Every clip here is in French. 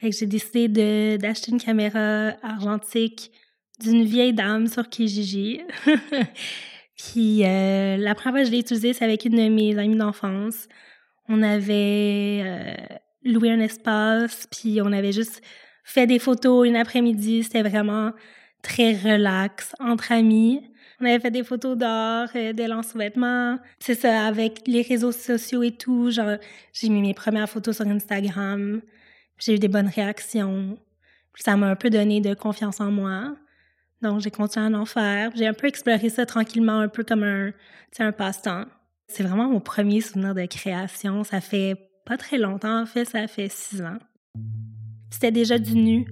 Fait que j'ai décidé d'acheter une caméra argentique d'une vieille dame sur Kijiji. Puis euh, la première fois que je l'ai utilisée, c'est avec une de mes amies d'enfance. On avait euh, loué un espace, puis on avait juste fait des photos une après-midi. C'était vraiment très relax, entre amis. On avait fait des photos d'or, euh, de sous-vêtements. C'est ça, avec les réseaux sociaux et tout. J'ai mis mes premières photos sur Instagram. J'ai eu des bonnes réactions. Ça m'a un peu donné de confiance en moi. Donc, j'ai continué à en faire. J'ai un peu exploré ça tranquillement, un peu comme un, un passe-temps. C'est vraiment mon premier souvenir de création. Ça fait pas très longtemps, en fait, ça fait six ans. C'était déjà du nu.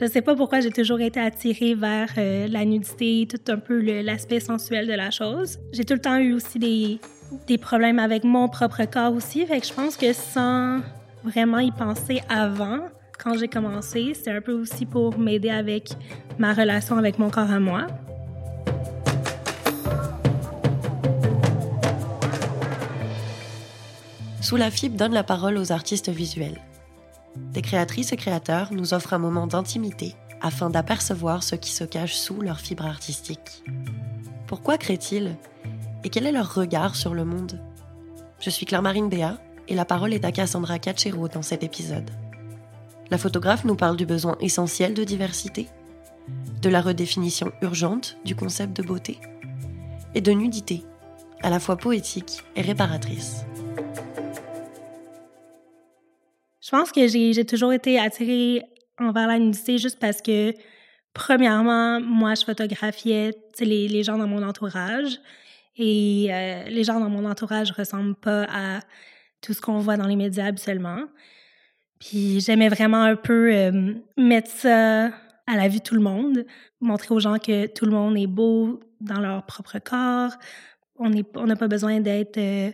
Je sais pas pourquoi j'ai toujours été attirée vers euh, la nudité, tout un peu l'aspect sensuel de la chose. J'ai tout le temps eu aussi des, des problèmes avec mon propre corps aussi. Fait que je pense que sans vraiment y penser avant, quand j'ai commencé, c'était un peu aussi pour m'aider avec ma relation avec mon corps à moi. Sous la fibre donne la parole aux artistes visuels. Des créatrices et créateurs nous offrent un moment d'intimité afin d'apercevoir ce qui se cache sous leur fibre artistique. Pourquoi créent-ils Et quel est leur regard sur le monde? Je suis Claire-Marine Béat et la parole est à Cassandra Cachero dans cet épisode. La photographe nous parle du besoin essentiel de diversité, de la redéfinition urgente du concept de beauté et de nudité, à la fois poétique et réparatrice. Je pense que j'ai toujours été attirée envers la nudité juste parce que, premièrement, moi, je photographiais les, gens dans mon entourage et euh, les gens dans mon entourage ressemblent pas à tout ce qu'on voit dans les médias habituellement. Puis j'aimais vraiment un peu euh, mettre ça à la vue de tout le monde, montrer aux gens que tout le monde est beau dans leur propre corps. On n'a on pas besoin d'être euh,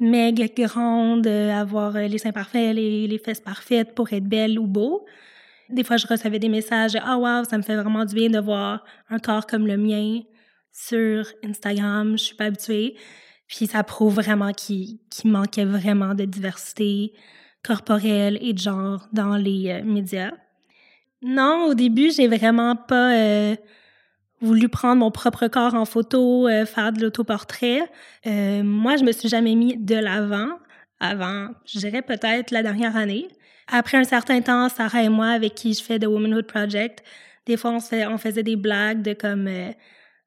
maigre, grande, avoir euh, les seins parfaits, les, les, fesses parfaites pour être belle ou beau. Des fois, je recevais des messages « Ah, oh, wow, ça me fait vraiment du bien de voir un corps comme le mien sur Instagram. Je suis pas habituée. » Puis ça prouve vraiment qu'il manquait vraiment de diversité corporelle et de genre dans les euh, médias. Non, au début, j'ai vraiment pas... Euh, voulu prendre mon propre corps en photo, euh, faire de l'autoportrait. Euh, moi, je me suis jamais mis de l'avant avant, je dirais peut-être la dernière année. Après un certain temps, Sarah et moi, avec qui je fais The Womanhood Project, des fois, on, fait, on faisait des blagues de comme...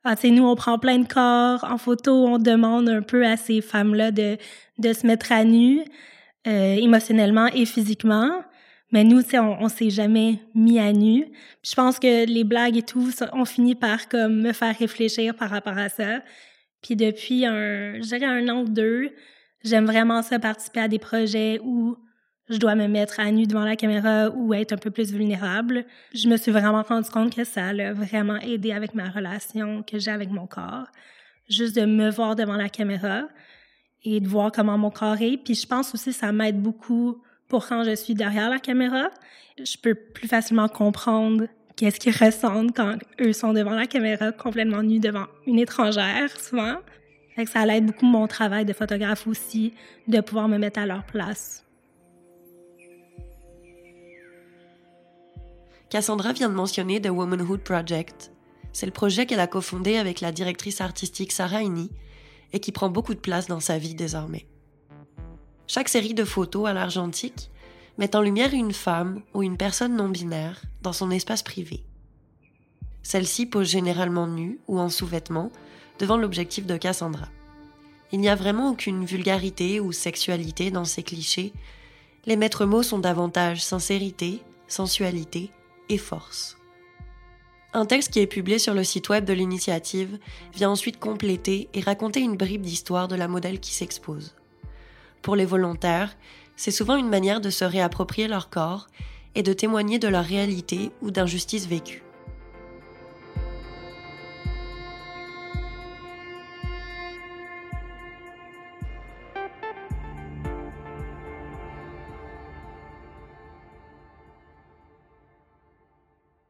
Ah, nous, on prend plein de corps en photo, on demande un peu à ces femmes-là de, de se mettre à nu, euh, émotionnellement et physiquement. Mais nous, on, on s'est jamais mis à nu. je pense que les blagues et tout ont fini par comme me faire réfléchir par rapport à ça. Puis depuis un, je un an ou deux, j'aime vraiment ça participer à des projets où je dois me mettre à nu devant la caméra ou être un peu plus vulnérable. Je me suis vraiment rendu compte que ça a vraiment aidé avec ma relation que j'ai avec mon corps. Juste de me voir devant la caméra et de voir comment mon corps est. Puis je pense aussi que ça m'aide beaucoup pour quand je suis derrière la caméra. Je peux plus facilement comprendre qu'est-ce qu'ils ressentent quand eux sont devant la caméra, complètement nus devant une étrangère, souvent. Fait que ça aide beaucoup mon travail de photographe aussi, de pouvoir me mettre à leur place. Cassandra vient de mentionner The Womanhood Project. C'est le projet qu'elle a cofondé avec la directrice artistique Sarah Ini et qui prend beaucoup de place dans sa vie désormais. Chaque série de photos à l'argentique met en lumière une femme ou une personne non binaire dans son espace privé. Celle-ci pose généralement nue ou en sous-vêtements devant l'objectif de Cassandra. Il n'y a vraiment aucune vulgarité ou sexualité dans ces clichés. Les maîtres mots sont davantage sincérité, sensualité force. Un texte qui est publié sur le site web de l'initiative vient ensuite compléter et raconter une bribe d'histoire de la modèle qui s'expose. Pour les volontaires, c'est souvent une manière de se réapproprier leur corps et de témoigner de leur réalité ou d'injustices vécues.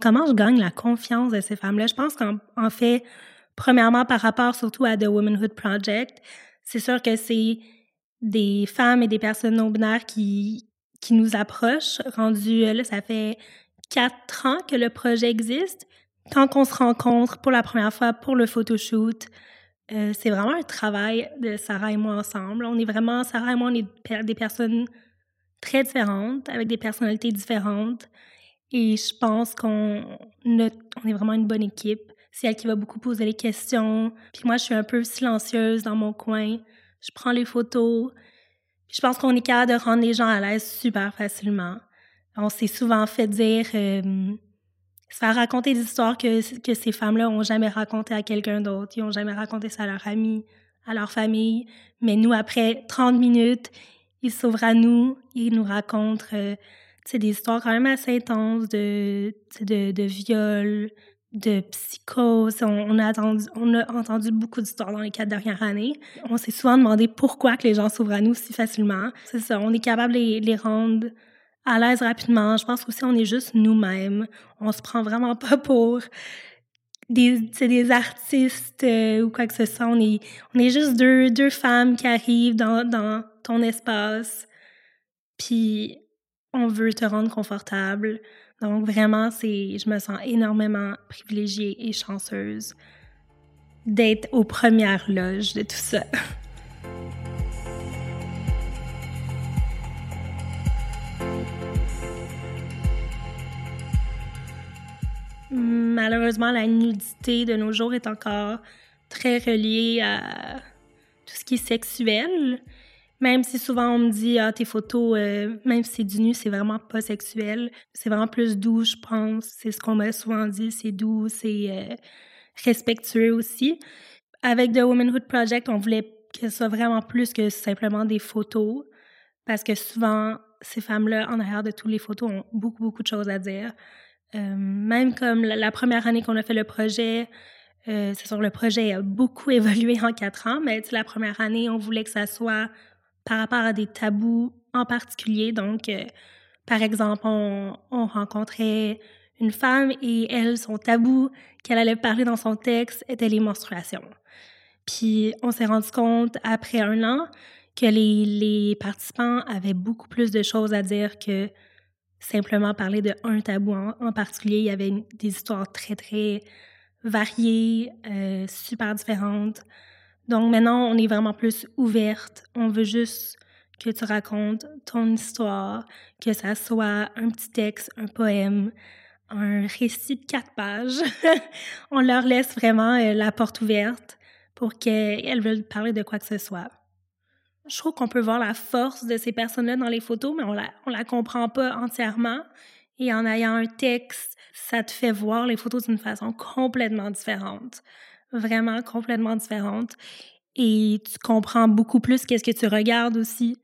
Comment je gagne la confiance de ces femmes-là? Je pense qu'en fait, premièrement, par rapport surtout à The Womanhood Project, c'est sûr que c'est des femmes et des personnes non binaires qui, qui nous approche. Rendu là, ça fait quatre ans que le projet existe. Quand on se rencontre pour la première fois pour le photoshoot, euh, c'est vraiment un travail de Sarah et moi ensemble. On est vraiment, Sarah et moi, on est des personnes très différentes, avec des personnalités différentes. Et je pense qu'on on est vraiment une bonne équipe. C'est elle qui va beaucoup poser les questions. Puis moi, je suis un peu silencieuse dans mon coin. Je prends les photos. je pense qu'on est capable de rendre les gens à l'aise super facilement. On s'est souvent fait dire, euh, se faire raconter des histoires que, que ces femmes-là ont jamais racontées à quelqu'un d'autre. Ils ont jamais raconté ça à leur amis, à leur famille. Mais nous, après 30 minutes, ils s'ouvrent à nous, ils nous racontent euh, des histoires quand même assez intenses de, de, de viol, de psychose. On, a entendu, on a entendu beaucoup d'histoires dans les quatre dernières années. On s'est souvent demandé pourquoi que les gens s'ouvrent à nous si facilement. C'est ça, on est capable de les, les rendre à l'aise rapidement. Je pense aussi on est juste nous-mêmes. On se prend vraiment pas pour des, des artistes euh, ou quoi que ce soit. On est, on est juste deux, deux femmes qui arrivent dans, dans ton espace. Puis on veut te rendre confortable. Donc vraiment, c'est, je me sens énormément privilégiée et chanceuse d'être aux premières loges de tout ça. Malheureusement, la nudité de nos jours est encore très reliée à tout ce qui est sexuel. Même si souvent on me dit, ah, tes photos, euh, même si c'est du nu, c'est vraiment pas sexuel. C'est vraiment plus doux, je pense. C'est ce qu'on m'a souvent dit, c'est doux, c'est euh, respectueux aussi. Avec The Womanhood Project, on voulait que ce soit vraiment plus que simplement des photos. Parce que souvent, ces femmes-là, en arrière de toutes les photos, ont beaucoup, beaucoup de choses à dire. Euh, même comme la, première année qu'on a fait le projet, c'est sûr, le projet a beaucoup évolué en quatre ans, mais la première année, on voulait que ça soit par rapport à des tabous en particulier. Donc, euh, par exemple, on, rencontrait une femme et elle, son tabou qu'elle allait parler dans son texte était les menstruations. Puis, on s'est rendu compte après un an que les, les, participants avaient beaucoup plus de choses à dire que simplement parler de un tabou en, particulier. Il y avait des histoires très, très variées, euh, super différentes. Donc maintenant, on est vraiment plus ouverte. On veut juste que tu racontes ton histoire, que ça soit un petit texte, un poème, un récit de quatre pages. on leur laisse vraiment euh, la porte ouverte pour qu'elles veulent parler de quoi que ce soit. Je trouve qu'on peut voir la force de ces personnes-là dans les photos, mais on la, la comprend pas entièrement. Et en ayant un texte, ça te fait voir les photos d'une façon complètement différente vraiment complètement différente. Et tu comprends beaucoup plus qu'est-ce que tu regardes aussi.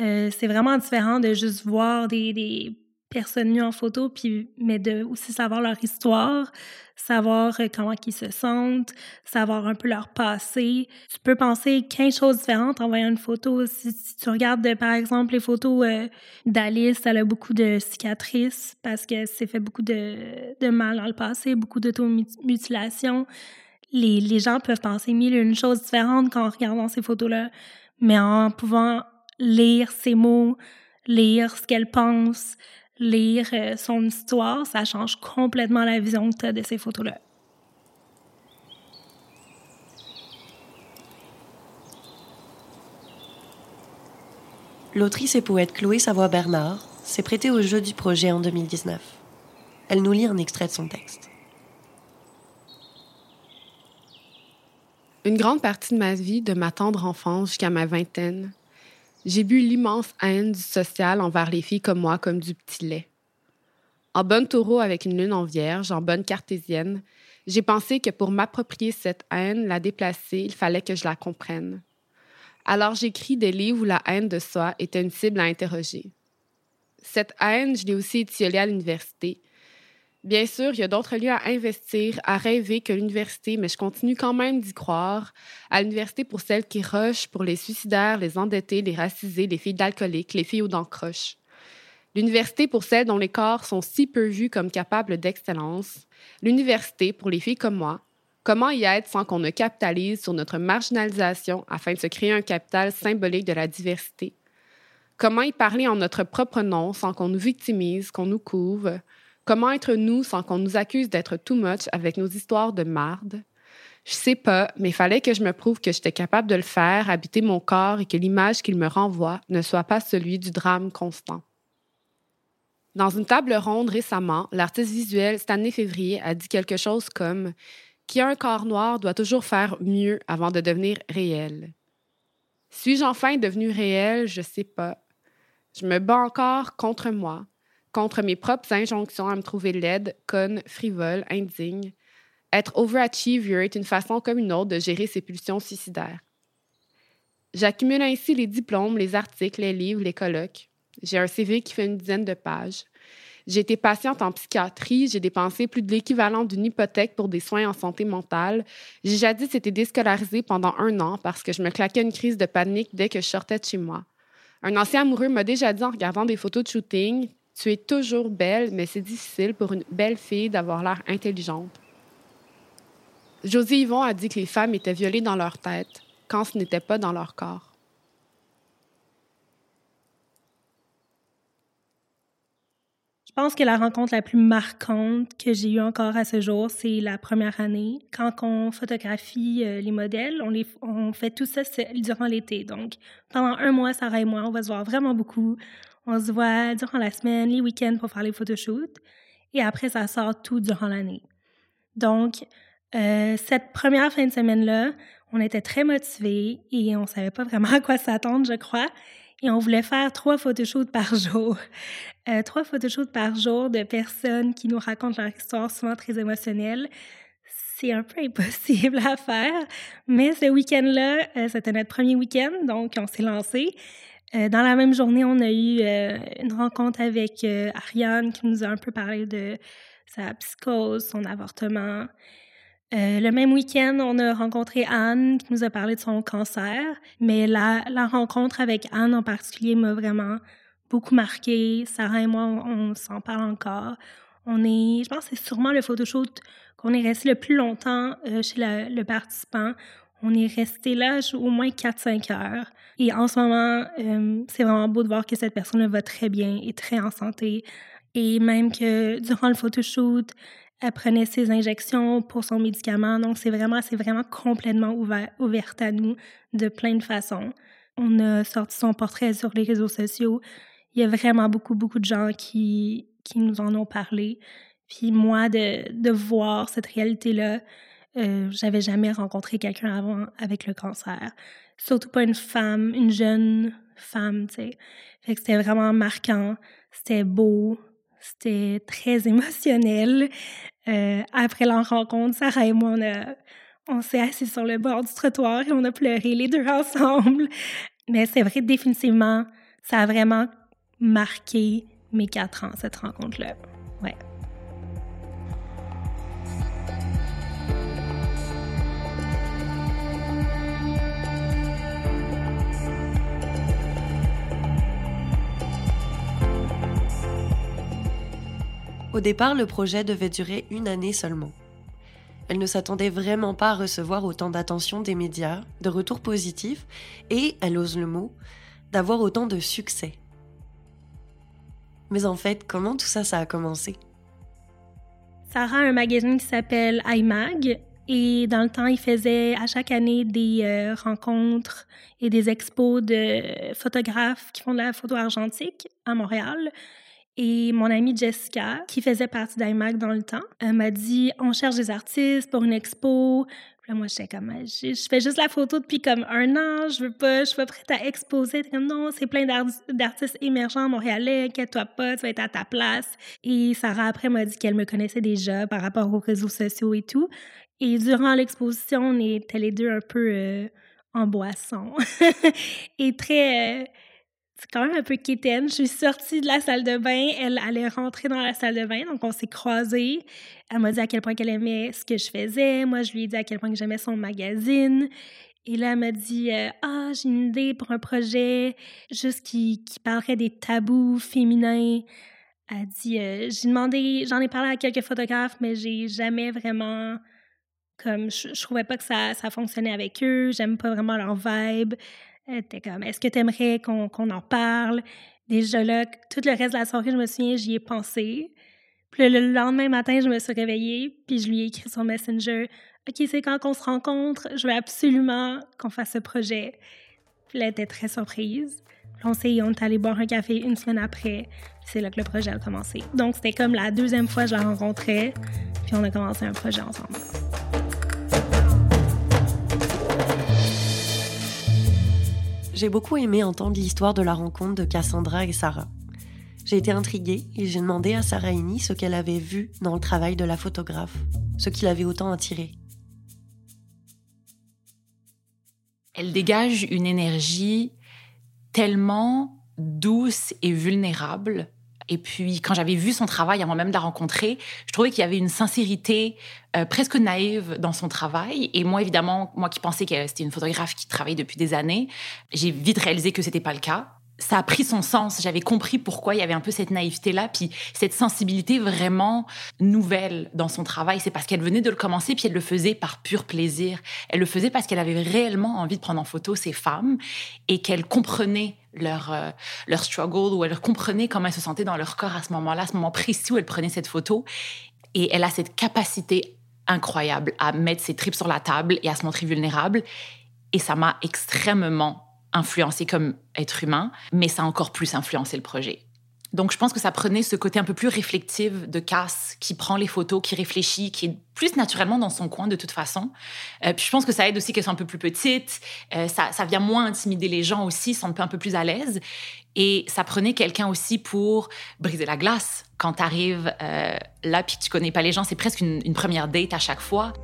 Euh, c'est vraiment différent de juste voir des, des personnes nues en photo, puis, mais de aussi savoir leur histoire, savoir euh, comment ils se sentent, savoir un peu leur passé. Tu peux penser 15 choses différentes en voyant une photo. Si, tu regardes, par exemple, les photos euh, d'Alice, elle a beaucoup de cicatrices parce qu'elle s'est fait beaucoup de, de mal dans le passé, beaucoup d'automutilation les, gens peuvent penser mille et une choses différentes quand regardant ces photos-là, mais en pouvant lire ses mots, lire ce qu'elle pense, lire euh, son histoire, ça change complètement la vision que tu as de ces photos-là. L'autrice et poète Chloé Savoie-Bernard s'est prêtée au jeu du projet en 2019. Elle nous lit un extrait de son texte. Une grande partie de ma vie, de ma tendre enfance jusqu'à ma vingtaine, j'ai bu l'immense haine du social envers les filles comme moi, comme du petit lait. En bonne taureau avec une lune en vierge, en bonne cartésienne, j'ai pensé que pour m'approprier cette haine, la déplacer, il fallait que je la comprenne. Alors j'écris des livres où la haine de soi était une cible à interroger. Cette haine, je l'ai aussi étiolée à l'université, Bien sûr, il y a d'autres lieux à investir, à rêver que l'université, mais je continue quand même d'y croire. À l'université pour celles qui rushent, pour les suicidaires, les endettés, les racisés, les filles d'alcooliques, les filles aux dents croches. L'université pour celles dont les corps sont si peu vus comme capables d'excellence. L'université pour les filles comme moi. Comment y être sans qu'on ne capitalise sur notre marginalisation afin de se créer un capital symbolique de la diversité? Comment y parler en notre propre nom sans qu'on nous victimise, qu'on nous couve? Comment être nous sans qu'on nous accuse d'être too much avec nos histoires de marde? Je sais pas, mais fallait que je me prouve que j'étais capable de le faire, habiter mon corps et que l'image qu'il me renvoie ne soit pas celui du drame constant. Dans une table ronde récemment, l'artiste visuel Stanley Février a dit quelque chose comme Qui a un corps noir doit toujours faire mieux avant de devenir réel. Suis-je enfin devenu réel? Je sais pas. Je me bats encore contre moi, contre mes propres injonctions à me trouver laide, conne, frivole, indigne. Être overachiever est une façon comme une autre de gérer ses pulsions suicidaires. J'accumule ainsi les diplômes, les articles, les livres, les colloques. J'ai un CV qui fait une dizaine de pages. J'ai été patiente en psychiatrie, j'ai dépensé plus de l'équivalent d'une hypothèque pour des soins en santé mentale. J'ai jadis été déscolarisée pendant un an parce que je me claquais une crise de panique dès que je sortais de chez moi. Un ancien amoureux m'a déjà dit en regardant des photos de shooting Tu es toujours belle, mais c'est difficile pour une belle fille d'avoir l'air intelligente. Josie Yvon a dit que les femmes étaient violées dans leur tête quand ce n'était pas dans leur corps. Je pense que la rencontre la plus marquante que j'ai eue encore à ce jour, c'est la première année. Quand on photographie euh, les modèles, on, fait tout ça durant l'été. Donc, pendant un mois, Sarah et moi, on va se voir vraiment beaucoup. On se voit durant la semaine, les week-ends pour faire les photoshoots. Et après, ça sort tout durant l'année. Donc, euh, cette première fin de semaine-là, on était très motivés et on savait pas vraiment à quoi s'attendre, je crois et on voulait faire trois photoshoots par jour. Euh, trois photoshoots par jour de personnes qui nous racontent leur histoire souvent très émotionnelle. C'est un peu impossible à faire, mais ce week-end-là, euh, c'était notre premier week-end, donc on s'est lancé. Euh, dans la même journée, on a eu une rencontre avec Ariane qui nous a un peu parlé de sa psychose, son avortement, euh, le même week-end, on a rencontré Anne qui nous a parlé de son cancer, mais la, rencontre avec Anne en particulier m'a vraiment beaucoup marqué. Sarah et moi, on, s'en parle encore. On est, je pense que c'est sûrement le photoshoot qu'on est resté le plus longtemps euh, chez le participant. On est resté là au moins 4-5 heures. Et en ce moment, euh, c'est vraiment beau de voir que cette personne va très bien et très en santé. Et même que durant le photoshoot, elle prenait ses injections pour son médicament. Donc, c'est vraiment, c'est vraiment complètement ouvert, ouverte à nous de plein de façons. On a sorti son portrait sur les réseaux sociaux. Il y a vraiment beaucoup, beaucoup de gens qui, qui nous en ont parlé. Puis moi, de, de voir cette réalité-là, euh, j'avais jamais rencontré quelqu'un avant avec le cancer. Surtout pas une femme, une jeune femme, tu sais. Fait que c'était vraiment marquant, c'était beau, c'était très émotionnel. Euh, après la rencontre, Sarah et moi, on, on s'est assis sur le bord du trottoir et on a pleuré les deux ensemble. Mais c'est vrai, définitivement, ça a vraiment marqué mes quatre ans, cette rencontre-là. Au départ, le projet devait durer une année seulement. Elle ne s'attendait vraiment pas à recevoir autant d'attention des médias, de retours positifs et, elle ose le mot, d'avoir autant de succès. Mais en fait, comment tout ça, ça a commencé? Sarah a un magazine qui s'appelle iMag et dans le temps, il faisait à chaque année des euh, rencontres et des expos de photographes qui font de la photo argentique à Montréal. Et mon amie Jessica, qui faisait partie d'IMAC dans le temps, m'a dit on cherche des artistes pour une expo. Là, moi, j'étais comme je, fais juste la photo depuis comme un an, je veux pas, je suis pas prête à exposer. comme non, c'est plein d'artistes émergents montréalais, inquiète-toi pas, tu vas être à ta place. Et Sarah après m'a dit qu'elle me connaissait déjà par rapport aux réseaux sociaux et tout. Et durant l'exposition, on était les deux un peu euh, en boisson et très euh, c'est quand même un peu quétaine. Je suis sortie de la salle de bain, elle allait rentrer dans la salle de bain, donc on s'est croisés. Elle m'a dit à quel point qu'elle aimait ce que je faisais. Moi, je lui ai dit à quel point j'aimais son magazine. Et là, elle m'a dit euh, Ah, j'ai une idée pour un projet juste qui, qui parlerait des tabous féminins. Elle dit euh, J'ai demandé, j'en ai parlé à quelques photographes, mais j'ai jamais vraiment. Comme, je, je trouvais pas que ça, ça fonctionnait avec eux, j'aime pas vraiment leur vibe. Était comme, est-ce que tu aimerais qu'on en parle? Déjà là, tout le reste de la soirée, je me souviens, j'y ai pensé. Puis le lendemain matin, je me suis réveillée, puis je lui ai écrit sur Messenger OK, c'est quand qu'on se rencontre, je veux absolument qu'on fasse ce projet. Puis elle était très surprise. Puis on s'est, on est allé boire un café une semaine après. C'est là que le projet a commencé. Donc c'était comme la deuxième fois que je la rencontrais, puis on a commencé un projet ensemble. J'ai beaucoup aimé entendre l'histoire de la rencontre de Cassandra et Sarah. J'ai été intriguée et j'ai demandé à Sarah Ini ce qu'elle avait vu dans le travail de la photographe, ce qui l'avait autant attiré. Elle dégage une énergie tellement douce et vulnérable. Et puis, quand j'avais vu son travail avant même de la rencontrer, je trouvais qu'il y avait une sincérité euh, presque naïve dans son travail. Et moi, évidemment, moi qui pensais que c'était une photographe qui travaillait depuis des années, j'ai vite réalisé que c'était pas le cas ça a pris son sens. J'avais compris pourquoi il y avait un peu cette naïveté-là, puis cette sensibilité vraiment nouvelle dans son travail. C'est parce qu'elle venait de le commencer, puis elle le faisait par pur plaisir. Elle le faisait parce qu'elle avait réellement envie de prendre en photo ces femmes et qu'elle comprenait leur, euh, leur struggle, ou elle comprenait comment elles se sentaient dans leur corps à ce moment-là, à ce moment précis où elle prenait cette photo. Et elle a cette capacité incroyable à mettre ses tripes sur la table et à se montrer vulnérable. Et ça m'a extrêmement influencé comme être humain, mais ça a encore plus influencé le projet. Donc, je pense que ça prenait ce côté un peu plus réflectif de Cass, qui prend les photos, qui réfléchit, qui est plus naturellement dans son coin de toute façon. Euh, puis je pense que ça aide aussi qu'elle soit un peu plus petite. Euh, ça, vient moins intimider les gens aussi, sont un peu plus à l'aise. Et ça prenait quelqu'un aussi pour briser la glace. Quand tu arrives euh, là puis que tu connais pas les gens, c'est presque une, une première date à chaque fois.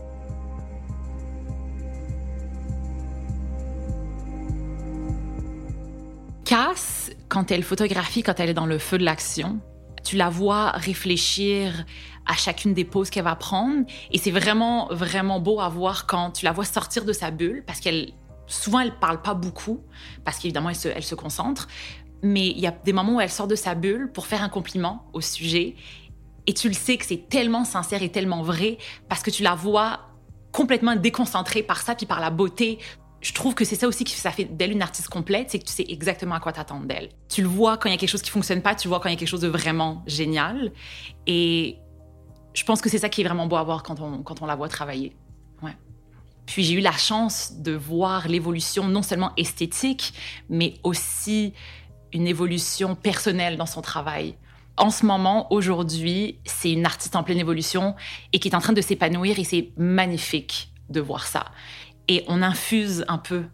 Cass, quand elle photographie, quand elle est dans le feu de l'action, tu la vois réfléchir à chacune des poses qu'elle va prendre. Et c'est vraiment, vraiment beau à voir quand tu la vois sortir de sa bulle, parce qu'elle, souvent, elle parle pas beaucoup, parce qu'évidemment, elle se, elle se concentre. Mais il y a des moments où elle sort de sa bulle pour faire un compliment au sujet. Et tu le sais que c'est tellement sincère et tellement vrai, parce que tu la vois complètement déconcentrée par ça, puis par la beauté je trouve que c'est ça aussi qui ça fait d'elle une artiste complète, c'est que tu sais exactement à quoi t'attendre d'elle. Tu le vois quand il y a quelque chose qui fonctionne pas, tu le vois quand il y a quelque chose de vraiment génial. Et je pense que c'est ça qui est vraiment beau à voir quand on, quand on la voit travailler. Ouais. Puis j'ai eu la chance de voir l'évolution non seulement esthétique, mais aussi une évolution personnelle dans son travail. En ce moment, aujourd'hui, c'est une artiste en pleine évolution et qui est en train de s'épanouir et c'est magnifique de voir ça et on infuse un peu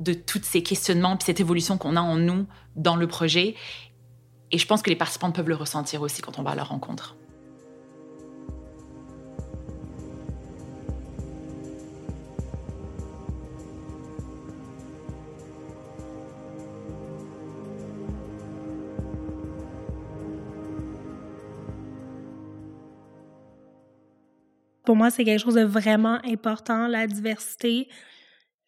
de tous ces questionnements puis cette évolution qu'on a en nous dans le projet. Et je pense que les participants peuvent le ressentir aussi quand on va à leur rencontre. Pour moi, c'est quelque chose de vraiment important, la diversité.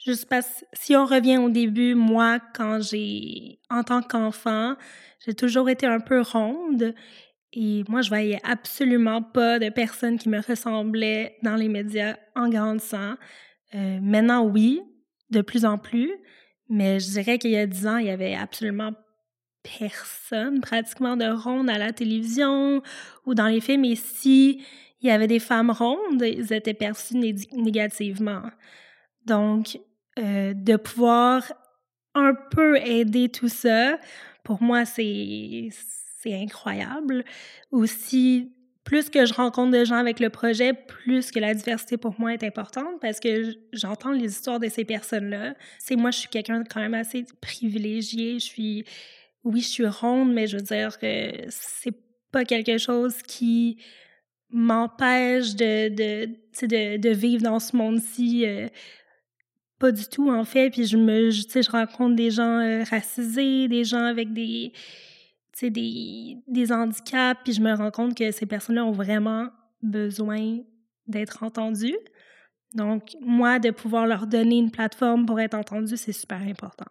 Juste parce si on revient au début, moi, quand j'ai, en tant qu'enfant, j'ai toujours été un peu ronde. Et moi, je voyais absolument pas de personnes qui me ressemblaient dans les médias en grandissant. Euh, maintenant, oui, de plus en plus. Mais je dirais qu'il y a dix ans, il y avait absolument personne pratiquement de ronde à la télévision ou dans les films. Et si il y avait des femmes rondes, elles étaient perçues négativement. Donc, euh, de pouvoir un peu aider tout ça, pour moi, c'est incroyable. Aussi, plus que je rencontre de gens avec le projet, plus que la diversité pour moi est importante parce que j'entends les histoires de ces personnes-là. C'est moi, je suis quelqu'un quand même assez privilégié. Je suis, oui, je suis ronde, mais je veux dire que c'est pas quelque chose qui m'empêche de, de, de, de, vivre dans ce monde-ci. Euh, pas du tout, en fait. Puis je me, je, je rencontre des gens euh, racisés, des gens avec des, des, des handicaps, puis je me rends compte que ces personnes-là ont vraiment besoin d'être entendues. Donc, moi, de pouvoir leur donner une plateforme pour être entendues, c'est super important.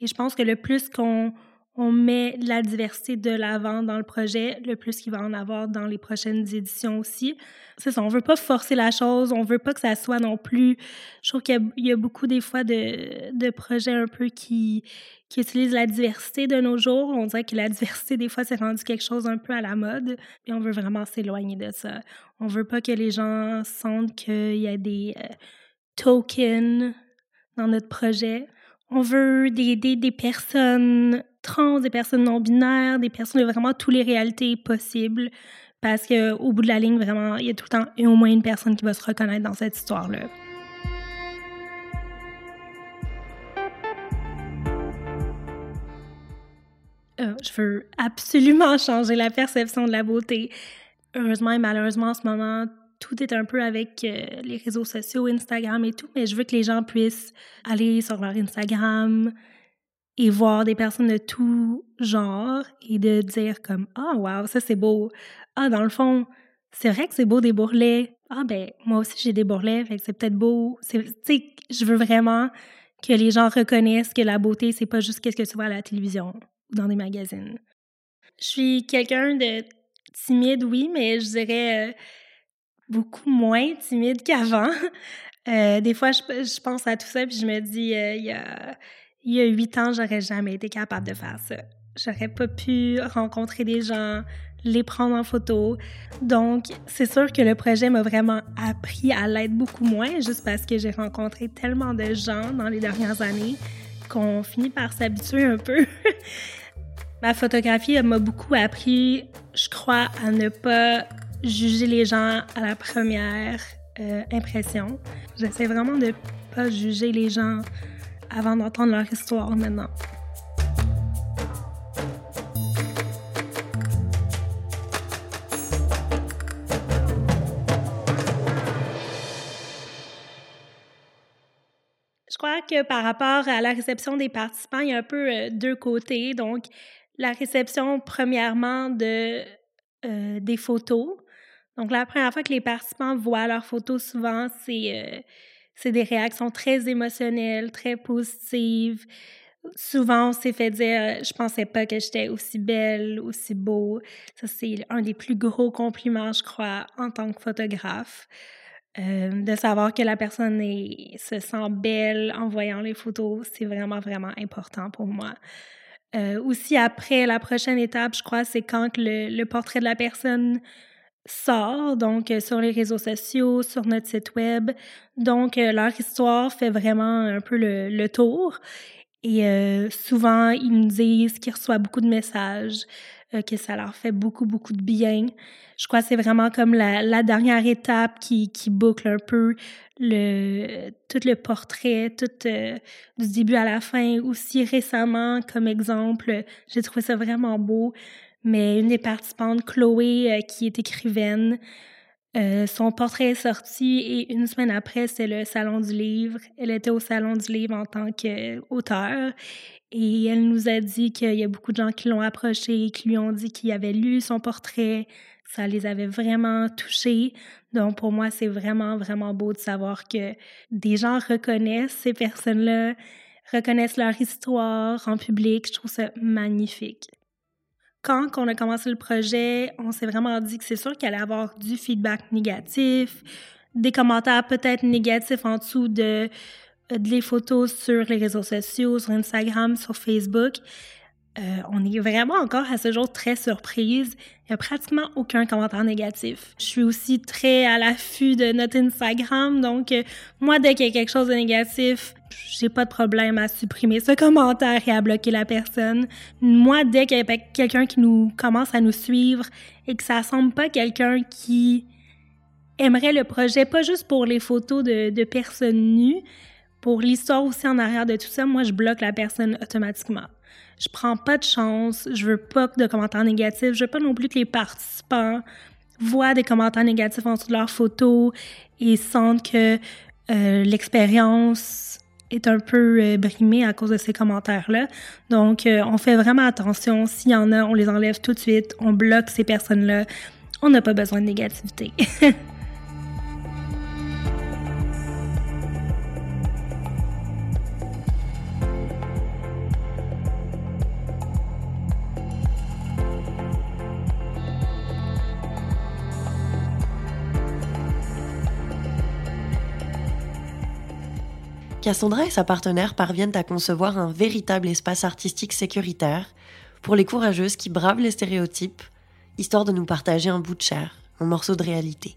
Et je pense que le plus qu'on on met la diversité de l'avant dans le projet, le plus qu'il va en avoir dans les prochaines éditions aussi. C'est ça, on veut pas forcer la chose, on veut pas que ça soit non plus... Je trouve qu'il y, a beaucoup des fois de, de projets un peu qui, qui utilisent la diversité de nos jours. On dirait que la diversité, des fois, c'est rendu quelque chose un peu à la mode, et on veut vraiment s'éloigner de ça. On veut pas que les gens sentent qu'il y a des euh, tokens dans notre projet. On veut des, des, des personnes trans, des personnes non binaires, des personnes de vraiment toutes les réalités possibles. Parce qu'au bout de la ligne, vraiment, il y a tout le temps au moins une personne qui va se reconnaître dans cette histoire-là. Euh, je veux absolument changer la perception de la beauté. Heureusement et malheureusement, en ce moment, tout est un peu avec euh, les réseaux sociaux, Instagram et tout, mais je veux que les gens puissent aller sur leur Instagram, et voir des personnes de tout genre et de dire comme ah oh, wow ça c'est beau ah dans le fond c'est vrai que c'est beau des bourrelets. Ah ben moi aussi j'ai des bourrelets fait que c'est peut-être beau. C'est tu sais je veux vraiment que les gens reconnaissent que la beauté c'est pas juste qu'est-ce que tu vois à la télévision ou dans des magazines. Je suis quelqu'un de timide oui mais je dirais euh, beaucoup moins timide qu'avant. Euh, des fois je, je, pense à tout ça puis je me dis euh, il y a il y a huit ans, j'aurais jamais été capable de faire ça. J'aurais pas pu rencontrer des gens, les prendre en photo. Donc, c'est sûr que le projet m'a vraiment appris à l'être beaucoup moins, juste parce que j'ai rencontré tellement de gens dans les dernières années qu'on finit par s'habituer un peu. Ma photographie m'a beaucoup appris, je crois, à ne pas juger les gens à la première euh, impression. J'essaie vraiment de pas juger les gens avant d'entendre leur histoire maintenant. Je crois que par rapport à la réception des participants, il y a un peu euh, deux côtés. Donc, la réception, premièrement, de, euh, des photos. Donc, la première fois que les participants voient leurs photos, souvent, c'est euh, c'est des réactions très émotionnelles, très positives. Souvent, on s'est fait dire je pensais pas que j'étais aussi belle, aussi beau. Ça, c'est un des plus gros compliments, je crois, en tant que photographe. Euh, de savoir que la personne se sent belle en voyant les photos, c'est vraiment, vraiment important pour moi. Euh, aussi, après, la prochaine étape, je crois, c'est quand le portrait de la personne sort, donc euh, sur les réseaux sociaux, sur notre site web. Donc, euh, leur histoire fait vraiment un peu le, tour. Et euh, souvent, ils nous disent qu'ils reçoivent beaucoup de messages, que ça leur fait beaucoup, beaucoup de bien. Je crois que c'est vraiment comme la, dernière étape qui, qui, boucle un peu le, tout le portrait, tout du début à la fin. Aussi récemment, comme exemple, j'ai trouvé ça vraiment beau mais une des participantes, Chloé, euh, qui est écrivaine, euh, son portrait est sorti et une semaine après, c'est le Salon du Livre. Elle était au Salon du Livre en tant qu'auteur et elle nous a dit qu'il y a beaucoup de gens qui l'ont approché, qui lui ont dit qu'ils avaient lu son portrait. Ça les avait vraiment touchés. Donc, pour moi, c'est vraiment, vraiment beau de savoir que des gens reconnaissent ces personnes-là, reconnaissent leur histoire en public. Je trouve ça magnifique quand on a commencé le projet, on s'est vraiment dit que c'est sûr qu'il allait avoir du feedback négatif, des commentaires peut-être négatifs en dessous de, de les photos sur les réseaux sociaux, sur Instagram, sur Facebook. Euh, on est vraiment encore à ce jour très surprise. Il n'y a pratiquement aucun commentaire négatif. Je suis aussi très à l'affût de notre Instagram, donc euh, moi, dès qu'il y a quelque chose de négatif, j'ai pas de problème à supprimer ce commentaire et à bloquer la personne. Moi, dès qu'il y a quelqu'un qui nous commence à nous suivre et que ça semble pas quelqu'un qui aimerait le projet, pas juste pour les photos de, de personnes nues, pour l'histoire aussi en arrière de tout ça, moi, je bloque la personne automatiquement je prends pas de chance, je veux pas de commentaires négatifs, je veux pas non plus que les participants voient des commentaires négatifs en dessous de leurs photos et sentent que euh, l'expérience est un peu euh, brimée à cause de ces commentaires-là. Donc, euh, on fait vraiment attention. S'il y en a, on les enlève tout de suite, on bloque ces personnes-là. On n'a pas besoin de négativité. Cassandra et sa partenaire parviennent à concevoir un véritable espace artistique sécuritaire pour les courageuses qui bravent les stéréotypes, histoire de nous partager un bout de chair, un morceau de réalité.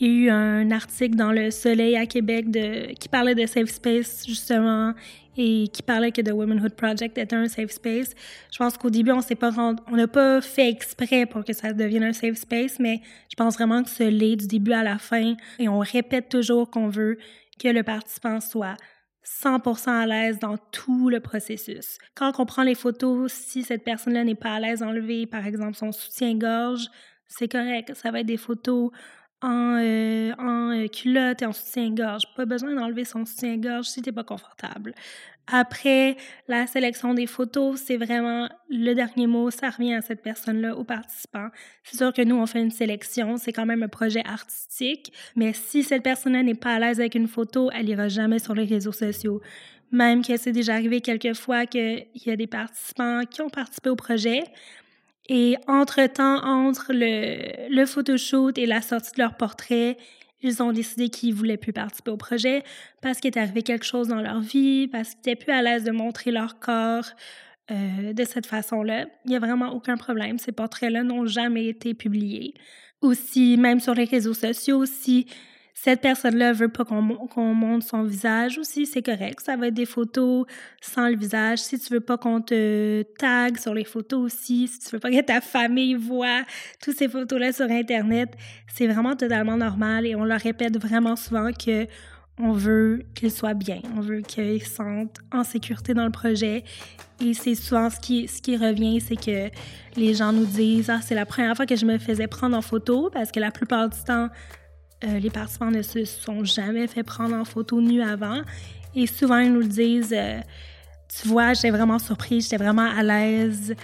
Il y a eu un article dans Le Soleil à Québec de, qui parlait de safe space, justement, et qui parlait que The Womanhood Project était un safe space. Je pense qu'au début, on s'est pas on n'a pas fait exprès pour que ça devienne un safe space, mais je pense vraiment que ce l'est du début à la fin. Et on répète toujours qu'on veut que le participant soit 100% à l'aise dans tout le processus. Quand on prend les photos, si cette personne-là n'est pas à l'aise d'enlever, par exemple, son soutien-gorge, c'est correct. Ça va être des photos en, euh, en euh, culotte et en soutien-gorge. Pas besoin d'enlever son soutien-gorge si t'es pas confortable. Après la sélection des photos, c'est vraiment le dernier mot, ça revient à cette personne-là, aux participants. C'est sûr que nous, on fait une sélection, c'est quand même un projet artistique, mais si cette personne-là n'est pas à l'aise avec une photo, elle ira jamais sur les réseaux sociaux. Même que c'est déjà arrivé quelques fois qu'il y a des participants qui ont participé au projet, et entre-temps, entre le, le photoshoot et la sortie de leur portrait, ils ont décidé qu'ils voulaient plus participer au projet parce qu'il est arrivé quelque chose dans leur vie, parce qu'ils étaient plus à l'aise de montrer leur corps euh, de cette façon-là. Il n'y a vraiment aucun problème. Ces portraits-là n'ont jamais été publiés. Aussi, même sur les réseaux sociaux, si cette personne-là veut pas qu'on montre son visage aussi, c'est correct. Ça va être des photos sans le visage. Si tu veux pas qu'on te tag sur les photos aussi, si tu veux pas que ta famille voit toutes ces photos-là sur Internet, c'est vraiment totalement normal et on leur répète vraiment souvent que on veut qu'ils soient bien, on veut qu'ils se sentent en sécurité dans le projet. Et c'est souvent ce qui, ce qui revient, c'est que les gens nous disent Ah, c'est la première fois que je me faisais prendre en photo parce que la plupart du temps, euh, les participants ne se sont jamais fait prendre en photo nue avant. Et souvent, ils nous le disent euh, Tu vois, j'étais vraiment surprise, j'étais vraiment à l'aise,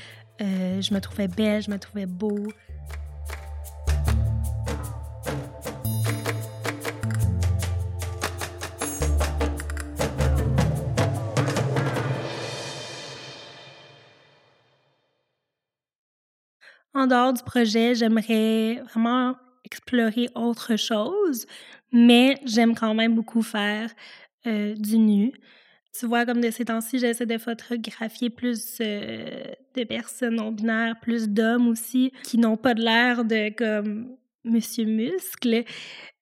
euh, je me trouvais belle, je me trouvais beau. En dehors du projet, j'aimerais vraiment explorer autre chose, mais j'aime quand même beaucoup faire euh, du nu. Tu vois, comme de ces temps-ci, j'essaie de photographier plus euh, de personnes non binaires, plus d'hommes aussi, qui n'ont pas de l'air de comme Monsieur Muscle,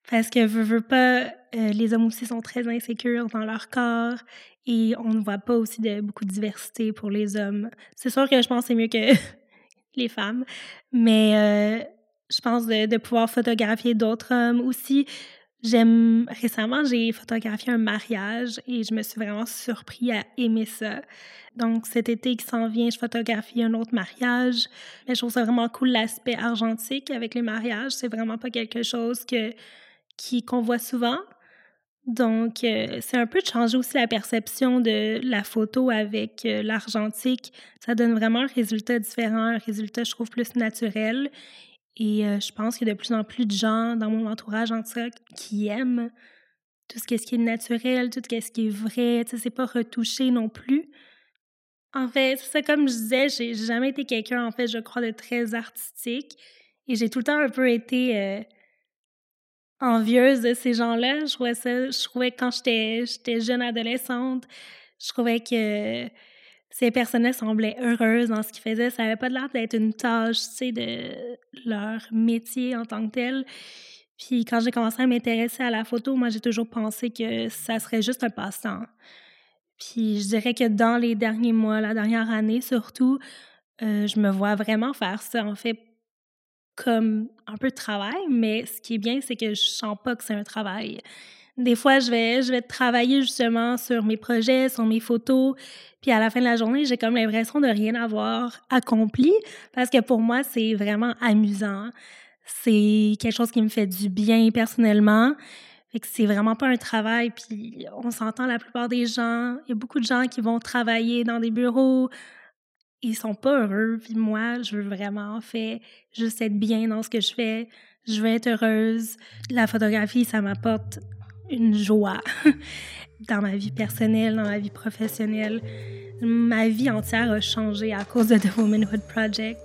parce que veux, veux pas, euh, les hommes aussi sont très insécures dans leur corps et on ne voit pas aussi de beaucoup de diversité pour les hommes. C'est sûr que je pense que c'est mieux que les femmes, mais je pense, de, pouvoir photographier d'autres hommes aussi. J'aime récemment, j'ai photographié un mariage et je me suis vraiment surpris à aimer ça. Donc cet été qui s'en vient, je photographie un autre mariage. Mais je trouve ça vraiment cool l'aspect argentique avec les mariages. C'est vraiment pas quelque chose que qui qu'on voit souvent. Donc euh, c'est un peu de changer aussi la perception de la photo avec euh, l'argentique. Ça donne vraiment un résultat différent, un résultat je trouve plus naturel. Et je pense qu'il y a de plus en plus de gens dans mon entourage, en tout cas, qui aiment tout ce qui est naturel, tout ce qui est vrai. Tu sais, c'est pas retouché non plus. En fait, c'est comme je disais, j'ai jamais été quelqu'un, en fait, je crois, de très artistique. Et j'ai tout le temps un peu été envieuse de ces gens-là. Je trouvais ça, je trouvais que quand j'étais jeune adolescente, je trouvais que ces personnes-là semblaient heureuses dans ce qu'ils faisaient. Ça n'avait pas l'air d'être une tâche, tu sais, de leur métier en tant que tel. Puis quand j'ai commencé à m'intéresser à la photo, moi, j'ai toujours pensé que ça serait juste un passe-temps. Puis je dirais que dans les derniers mois, la dernière année surtout, euh, je me vois vraiment faire ça, en fait, comme un peu de travail, mais ce qui est bien, c'est que je sens pas que c'est un travail. Des fois, je vais, je vais travailler justement sur mes projets, sur mes photos, puis à la fin de la journée, j'ai comme l'impression de rien avoir accompli parce que pour moi, c'est vraiment amusant. C'est quelque chose qui me fait du bien personnellement. Fait que c'est vraiment pas un travail, puis on s'entend la plupart des gens. Il y a beaucoup de gens qui vont travailler dans des bureaux, ils sont pas heureux. Puis moi, je veux vraiment, en fait, juste être bien dans ce que je fais. Je veux être heureuse. La photographie, ça m'apporte une joie dans ma vie personnelle, dans ma vie professionnelle. Ma vie entière a changé à cause de The Womanhood Project.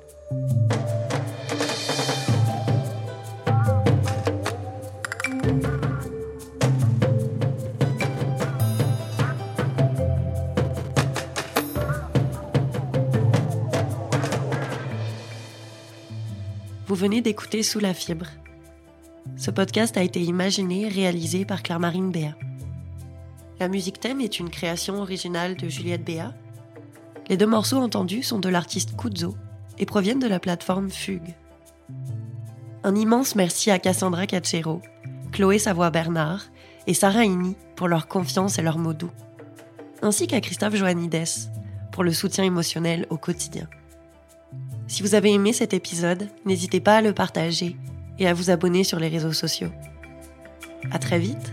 Vous venez d'écouter Sous la fibre ce podcast a été imaginé et réalisé par Claire-Marine Béat. La musique thème est une création originale de Juliette Béat. Les deux morceaux entendus sont de l'artiste Kuzo et proviennent de la plateforme Fugue. Un immense merci à Cassandra Cachero, Chloé Savoie-Bernard et Sarah Ini pour leur confiance et leurs mots doux, ainsi qu'à Christophe Joannides pour le soutien émotionnel au quotidien. Si vous avez aimé cet épisode, n'hésitez pas à le partager et à vous abonner sur les réseaux sociaux. À très vite!